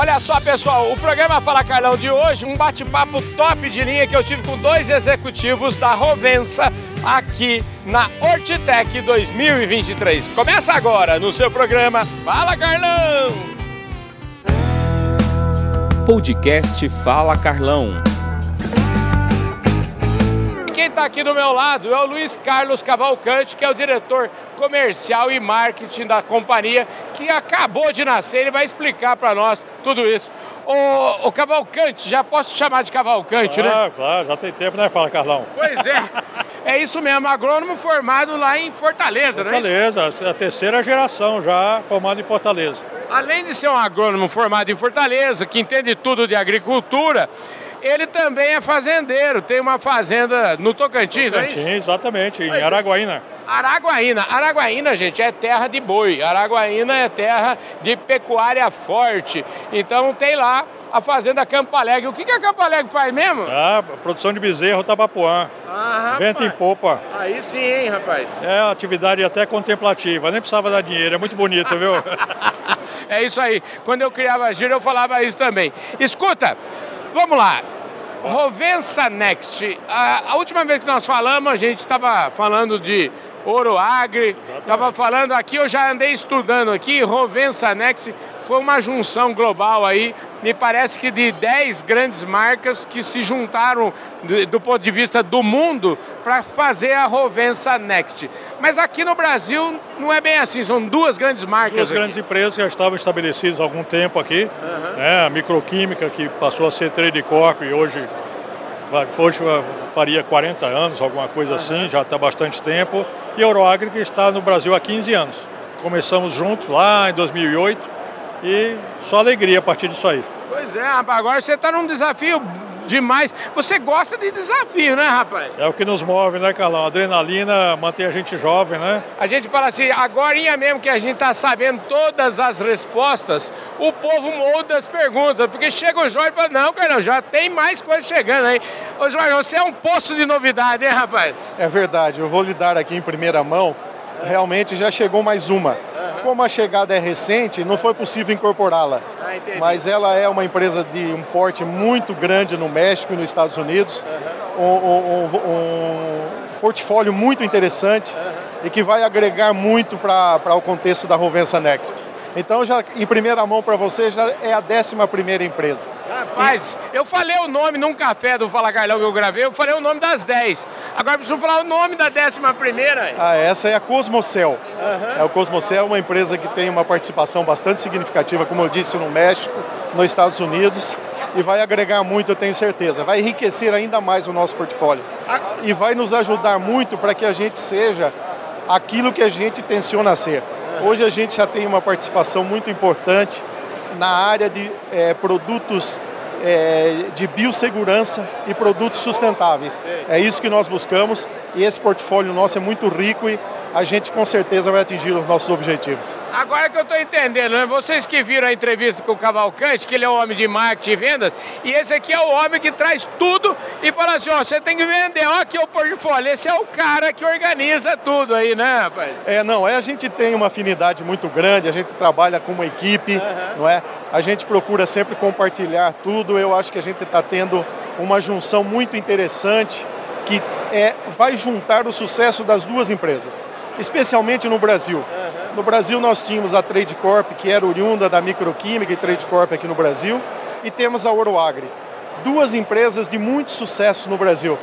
Olha só, pessoal, o programa Fala Carlão de hoje, um bate-papo top de linha que eu tive com dois executivos da Rovensa aqui na Hortitec 2023. Começa agora no seu programa Fala Carlão! Podcast Fala Carlão. Está aqui do meu lado é o Luiz Carlos Cavalcante, que é o diretor comercial e marketing da companhia, que acabou de nascer. Ele vai explicar para nós tudo isso. O, o, Cavalcante, já posso te chamar de Cavalcante, ah, né? Claro, já tem tempo, né? Fala, Carlão. Pois é. É isso mesmo, agrônomo formado lá em Fortaleza, Fortaleza, né? Fortaleza, a terceira geração já formada em Fortaleza. Além de ser um agrônomo formado em Fortaleza, que entende tudo de agricultura, ele também é fazendeiro, tem uma fazenda no Tocantins, Tocantins, é exatamente, em Araguaína. Araguaína. Araguaína, gente, é terra de boi. Araguaína é terra de pecuária forte. Então tem lá a fazenda Campo Alegre. O que, que a Campo Alegre faz mesmo? Ah, produção de bezerro, tabapuã. Ah, Vento em popa. Aí sim, hein, rapaz. É atividade até contemplativa, nem precisava dar dinheiro, é muito bonito, viu? é isso aí. Quando eu criava giro, eu falava isso também. Escuta, Vamos lá. Rovensa Next. A, a, última vez que nós falamos, a gente estava falando de Ouro Agri, estava falando aqui, eu já andei estudando aqui, Rovensa Next foi uma junção global aí, me parece que de 10 grandes marcas que se juntaram do, ponto de vista do mundo para fazer a Rovensa Next. Mas aqui no Brasil não é bem assim, são duas grandes marcas. Duas aqui. grandes empresas já estavam estabelecidas há algum tempo aqui. Uhum. Né? A Microquímica, que passou a ser Trade Corp e hoje, hoje faria 40 anos, alguma coisa uhum. assim, já está bastante tempo. E a Euroagri, que está no Brasil há 15 anos. Começamos juntos lá em 2008 e só alegria a partir disso aí. Pois é, rapaz, agora você está num desafio demais. Você gosta de desafio, né, rapaz? É o que nos move, né, Carlão? A adrenalina mantém a gente jovem, né? A gente fala assim, agora mesmo que a gente está sabendo todas as respostas, o povo molda as perguntas, porque chega o Jorge e fala, não, Carlão, já tem mais coisa chegando aí. Ô Jorge, você é um poço de novidade, hein, rapaz? É verdade, eu vou lhe dar aqui em primeira mão, realmente já chegou mais uma. Como a chegada é recente, não foi possível incorporá-la. Ah, Mas ela é uma empresa de um porte muito grande no México e nos Estados Unidos. Um, um, um portfólio muito interessante e que vai agregar muito para o contexto da Rovensa Next. Então, já em primeira mão para você, já é a 11 primeira empresa. Rapaz, e... eu falei o nome num café do Fala Carlão que eu gravei, eu falei o nome das 10. Agora preciso falar o nome da 11 primeira. Ah, essa é a Cosmocel. Uhum. É o Cosmocel é uma empresa que tem uma participação bastante significativa, como eu disse, no México, nos Estados Unidos e vai agregar muito, eu tenho certeza. Vai enriquecer ainda mais o nosso portfólio. E vai nos ajudar muito para que a gente seja aquilo que a gente tenciona ser. Hoje a gente já tem uma participação muito importante na área de é, produtos é, de biossegurança e produtos sustentáveis. É isso que nós buscamos e esse portfólio nosso é muito rico e a gente com certeza vai atingir os nossos objetivos. Agora que eu estou entendendo, né? vocês que viram a entrevista com o Cavalcante, que ele é o homem de marketing e vendas, e esse aqui é o homem que traz tudo e fala assim, ó, você tem que vender, ó aqui é o portfólio, esse é o cara que organiza tudo aí, né, rapaz? É, não, é, a gente tem uma afinidade muito grande, a gente trabalha com uma equipe, uhum. não é? A gente procura sempre compartilhar tudo. Eu acho que a gente está tendo uma junção muito interessante que é, vai juntar o sucesso das duas empresas, especialmente no Brasil. No Brasil nós tínhamos a Trade Corp, que era oriunda da microquímica e Trade Corp aqui no Brasil, e temos a Oroagri. Duas empresas de muito sucesso no Brasil.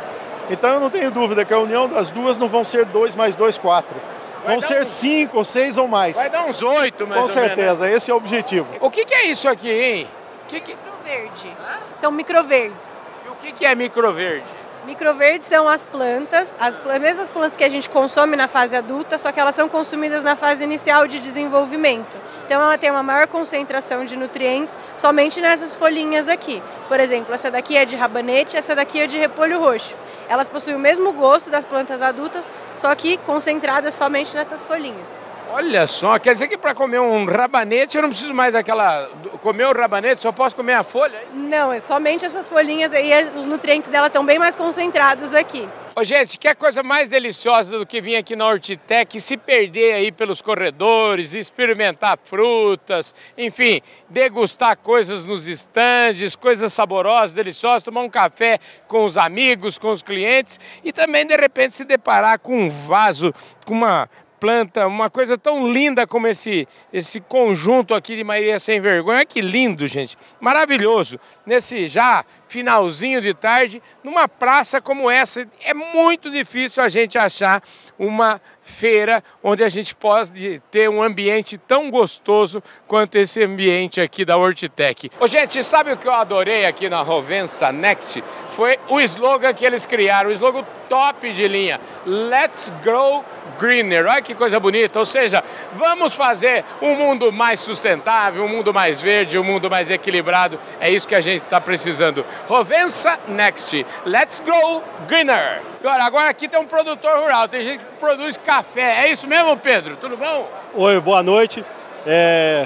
Então eu não tenho dúvida que a união das duas não vão ser 2 mais 2, 4 vão ser uns... cinco, seis ou mais. Vai dar uns oito, mais Com certeza, menos. esse é o objetivo. O que, que é isso aqui, hein? Que que... Microverde. São microverdes. E o que, que é microverde? Microverdes são as plantas, as mesmas plantas que a gente consome na fase adulta, só que elas são consumidas na fase inicial de desenvolvimento. Então ela tem uma maior concentração de nutrientes somente nessas folhinhas aqui. Por exemplo, essa daqui é de rabanete, essa daqui é de repolho roxo. Elas possuem o mesmo gosto das plantas adultas, só que concentradas somente nessas folhinhas. Olha só, quer dizer que para comer um rabanete eu não preciso mais daquela. comer o rabanete, só posso comer a folha? Não, é somente essas folhinhas aí, os nutrientes dela estão bem mais concentrados aqui. Ô, gente, que coisa mais deliciosa do que vir aqui na Hortitec e se perder aí pelos corredores, experimentar frutas, enfim, degustar coisas nos estandes, coisas saborosas, deliciosas, tomar um café com os amigos, com os clientes e também, de repente, se deparar com um vaso, com uma planta, uma coisa tão linda como esse, esse conjunto aqui de Maria Sem Vergonha. Que lindo, gente. Maravilhoso. Nesse já finalzinho de tarde, numa praça como essa, é muito difícil a gente achar uma feira onde a gente pode ter um ambiente tão gostoso quanto esse ambiente aqui da Hortitec. Ô, gente, sabe o que eu adorei aqui na Rovensa Next? Foi o slogan que eles criaram, o slogan top de linha. Let's grow greener. Olha que coisa bonita. Ou seja, vamos fazer um mundo mais sustentável, um mundo mais verde, um mundo mais equilibrado. É isso que a gente está precisando. Rovensa Next. Let's grow greener. Agora, agora aqui tem um produtor rural, tem gente que produz café. É isso mesmo, Pedro? Tudo bom? Oi, boa noite. É,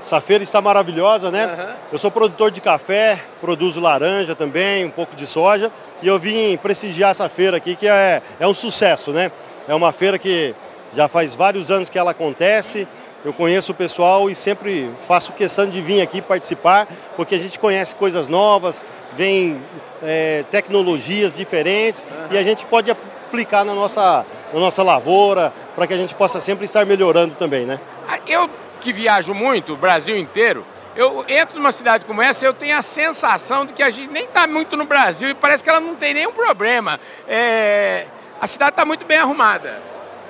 essa feira está maravilhosa, né? Uhum. Eu sou produtor de café, produzo laranja também, um pouco de soja. E eu vim prestigiar essa feira aqui, que é, é um sucesso, né? É uma feira que já faz vários anos que ela acontece. Eu conheço o pessoal e sempre faço questão de vir aqui participar, porque a gente conhece coisas novas, vem é, tecnologias diferentes uhum. e a gente pode aplicar na nossa, na nossa lavoura para que a gente possa sempre estar melhorando também, né? Ah, eu que viajo muito, o Brasil inteiro, eu entro numa cidade como essa, eu tenho a sensação de que a gente nem está muito no Brasil e parece que ela não tem nenhum problema. É a cidade está muito bem arrumada.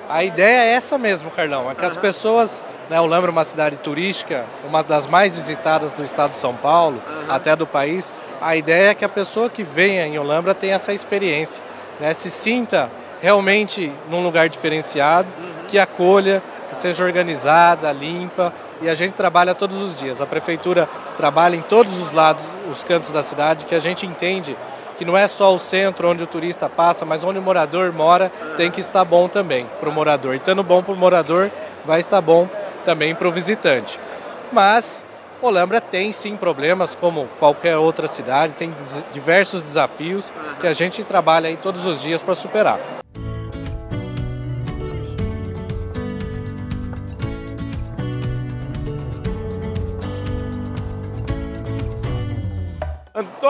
A ideia é essa mesmo, Carlão, é que uhum. as pessoas, né, eu lembro uma cidade turística, uma das mais visitadas do estado de São Paulo, uhum. até do país, a ideia é que a pessoa que venha em Olambra tenha essa experiência, né, se sinta realmente num lugar diferenciado, uhum. que acolha, que seja organizada, limpa, e a gente trabalha todos os dias. A prefeitura trabalha em todos os lados, os cantos da cidade, que a gente entende que não é só o centro onde o turista passa, mas onde o morador mora, tem que estar bom também para o morador. E estando bom para o morador, vai estar bom também para o visitante. Mas Olambra tem sim problemas, como qualquer outra cidade, tem diversos desafios que a gente trabalha aí todos os dias para superar.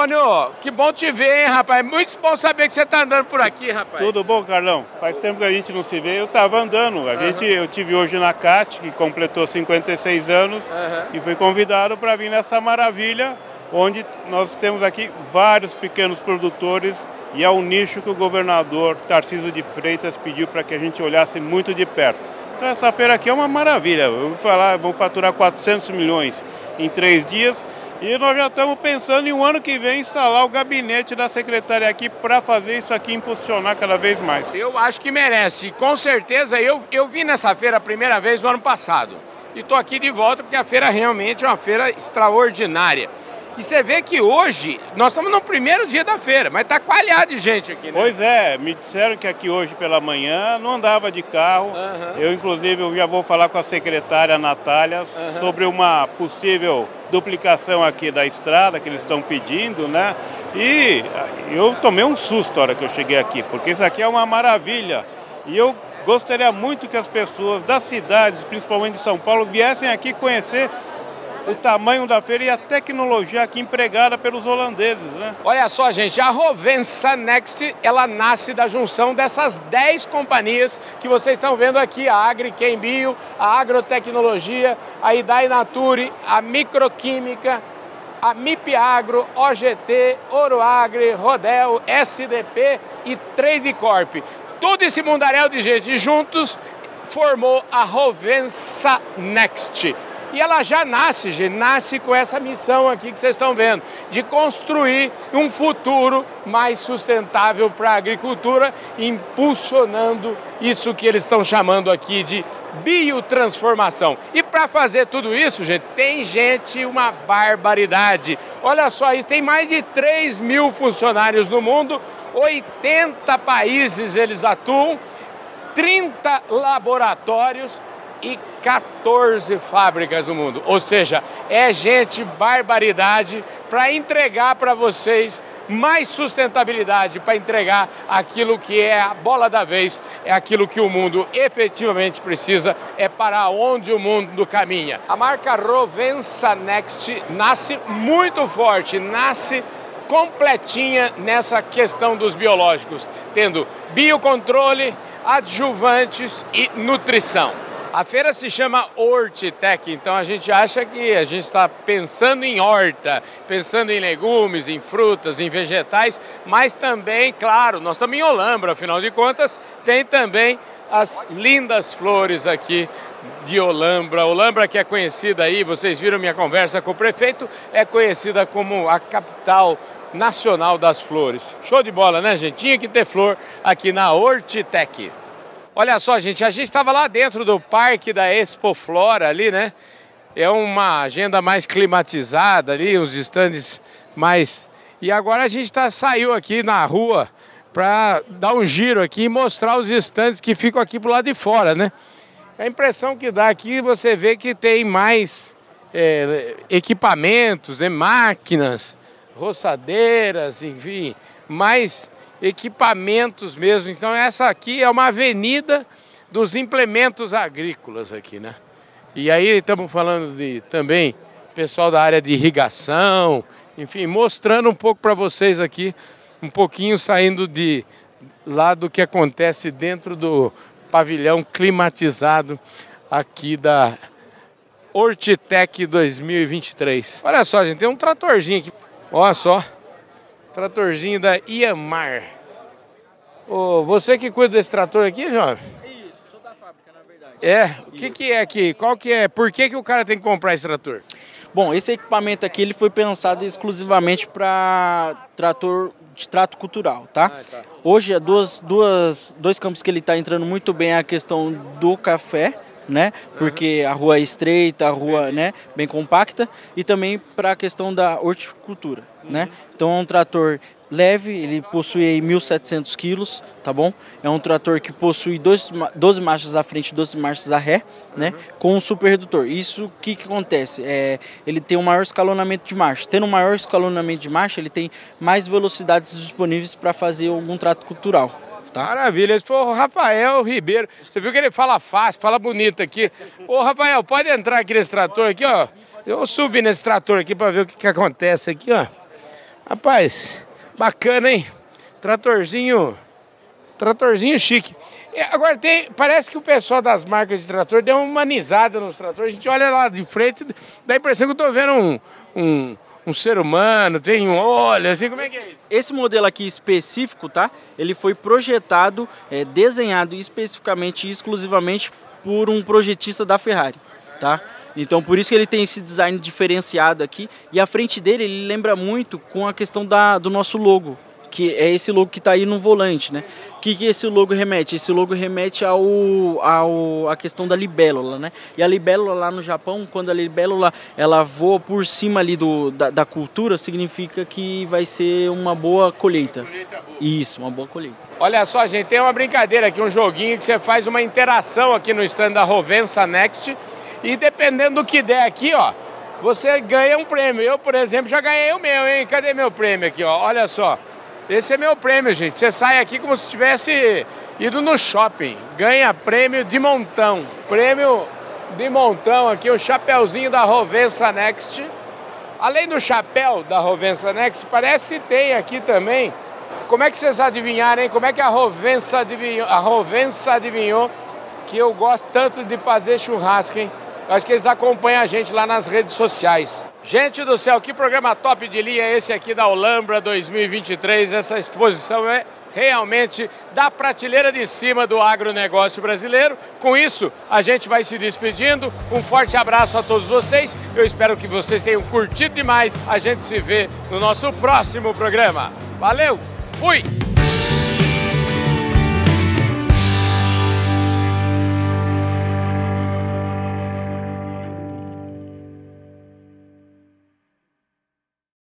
Antônio, que bom te ver, hein, rapaz? Muito bom saber que você está andando por aqui, rapaz. Tudo bom, Carlão? Faz tempo que a gente não se vê. Eu estava andando. A uhum. gente, eu tive hoje na CAT, que completou 56 anos, uhum. e fui convidado para vir nessa maravilha, onde nós temos aqui vários pequenos produtores e é um nicho que o governador Tarcísio de Freitas pediu para que a gente olhasse muito de perto. Então essa feira aqui é uma maravilha. Eu vou falar, vamos faturar 400 milhões em três dias e nós já estamos pensando em um ano que vem instalar o gabinete da secretária aqui para fazer isso aqui impulsionar cada vez mais. Eu acho que merece. Com certeza, eu, eu vim nessa feira a primeira vez no ano passado. E estou aqui de volta porque a feira realmente é uma feira extraordinária. E você vê que hoje, nós estamos no primeiro dia da feira, mas está coalhado de gente aqui, né? Pois é, me disseram que aqui hoje pela manhã não andava de carro. Uhum. Eu, inclusive, eu já vou falar com a secretária Natália uhum. sobre uma possível duplicação aqui da estrada que eles estão pedindo, né? E eu tomei um susto na hora que eu cheguei aqui, porque isso aqui é uma maravilha. E eu gostaria muito que as pessoas das cidades, principalmente de São Paulo, viessem aqui conhecer o tamanho da feira e a tecnologia aqui empregada pelos holandeses, né? Olha só, gente, a Rovensa Next, ela nasce da junção dessas 10 companhias que vocês estão vendo aqui, a Agri Bio, a Agrotecnologia, a Idai Nature, a Microquímica, a MIP Agro, OGT, Oroagri, Rodel, SDP e Trade Corp. Todo esse mundaréu de gente juntos formou a Rovensa Next. E ela já nasce, gente, nasce com essa missão aqui que vocês estão vendo, de construir um futuro mais sustentável para a agricultura, impulsionando isso que eles estão chamando aqui de biotransformação. E para fazer tudo isso, gente, tem gente, uma barbaridade. Olha só isso, tem mais de 3 mil funcionários no mundo, 80 países eles atuam, 30 laboratórios e 14 fábricas no mundo. Ou seja, é gente barbaridade para entregar para vocês mais sustentabilidade para entregar aquilo que é a bola da vez, é aquilo que o mundo efetivamente precisa, é para onde o mundo caminha. A marca Rovensa Next nasce muito forte, nasce completinha nessa questão dos biológicos, tendo biocontrole, adjuvantes e nutrição. A feira se chama Hortitec, então a gente acha que a gente está pensando em horta, pensando em legumes, em frutas, em vegetais, mas também, claro, nós estamos em Olambra, afinal de contas, tem também as lindas flores aqui de Olambra. Olambra que é conhecida aí, vocês viram minha conversa com o prefeito, é conhecida como a capital nacional das flores. Show de bola, né, gente? Tinha que ter flor aqui na Hortitec. Olha só, gente, a gente estava lá dentro do parque da Expo Flora ali, né? É uma agenda mais climatizada ali, os estandes mais. E agora a gente tá, saiu aqui na rua para dar um giro aqui e mostrar os estandes que ficam aqui pro lado de fora, né? A impressão que dá aqui, você vê que tem mais é, equipamentos, né? máquinas, roçadeiras, enfim, mais equipamentos mesmo. Então essa aqui é uma avenida dos implementos agrícolas aqui, né? E aí estamos falando de também pessoal da área de irrigação, enfim, mostrando um pouco para vocês aqui, um pouquinho saindo de lá do que acontece dentro do pavilhão climatizado aqui da Hortitec 2023. Olha só, gente, tem um tratorzinho aqui. Olha só. Tratorzinho da Iamar. Ô, você que cuida desse trator aqui, João? Isso, sou da fábrica, na verdade. É? O que, que é aqui? Qual que é? Por que, que o cara tem que comprar esse trator? Bom, esse equipamento aqui ele foi pensado exclusivamente para trator de trato cultural, tá? Ah, tá. Hoje, é duas, duas, dois campos que ele está entrando muito bem é a questão do café, né? Porque a rua é estreita, a rua, né, bem compacta e também para a questão da horticultura, né? Então é um trator leve, ele possui 1.700 quilos, tá bom? É um trator que possui 12, 12 marchas à frente e 12 marchas à ré, né? Com um super redutor. Isso, o que, que acontece? É, ele tem um maior escalonamento de marcha. Tendo um maior escalonamento de marcha, ele tem mais velocidades disponíveis para fazer algum trato cultural. Tá? Maravilha, esse foi o Rafael Ribeiro. Você viu que ele fala fácil, fala bonito aqui. Ô Rafael, pode entrar aqui nesse trator aqui, ó. Eu subi nesse trator aqui para ver o que, que acontece aqui, ó. Rapaz, bacana, hein? Tratorzinho, tratorzinho chique. Agora tem, parece que o pessoal das marcas de trator deu uma humanizada nos tratores. A gente olha lá de frente, dá a impressão que eu tô vendo um, um um ser humano, tem um olho, assim, como é que é isso? Esse modelo aqui específico, tá? Ele foi projetado, é, desenhado especificamente, exclusivamente por um projetista da Ferrari, tá? Então por isso que ele tem esse design diferenciado aqui e a frente dele ele lembra muito com a questão da, do nosso logo, que é esse logo que está aí no volante, né? O que, que esse logo remete? Esse logo remete ao, ao a questão da libélula, né? E a libélula lá no Japão, quando a libélula ela voa por cima ali do, da, da cultura, significa que vai ser uma boa colheita. Isso, uma boa colheita. Olha só, gente, tem uma brincadeira aqui, um joguinho que você faz uma interação aqui no stand da Rovensa Next e dependendo do que der aqui, ó, você ganha um prêmio. Eu, por exemplo, já ganhei o meu, hein? Cadê meu prêmio aqui, ó? Olha só. Esse é meu prêmio, gente. Você sai aqui como se tivesse ido no shopping. Ganha prêmio de montão. Prêmio de montão aqui, o chapéuzinho da Rovensa Next. Além do chapéu da Rovensa Next, parece que tem aqui também. Como é que vocês adivinharam, hein? Como é que a Rovensa adivinhou, a Rovensa adivinhou que eu gosto tanto de fazer churrasco, hein? Acho que eles acompanham a gente lá nas redes sociais. Gente do céu, que programa top de linha esse aqui da Olambra 2023. Essa exposição é realmente da prateleira de cima do agronegócio brasileiro. Com isso, a gente vai se despedindo. Um forte abraço a todos vocês. Eu espero que vocês tenham curtido demais. A gente se vê no nosso próximo programa. Valeu, fui!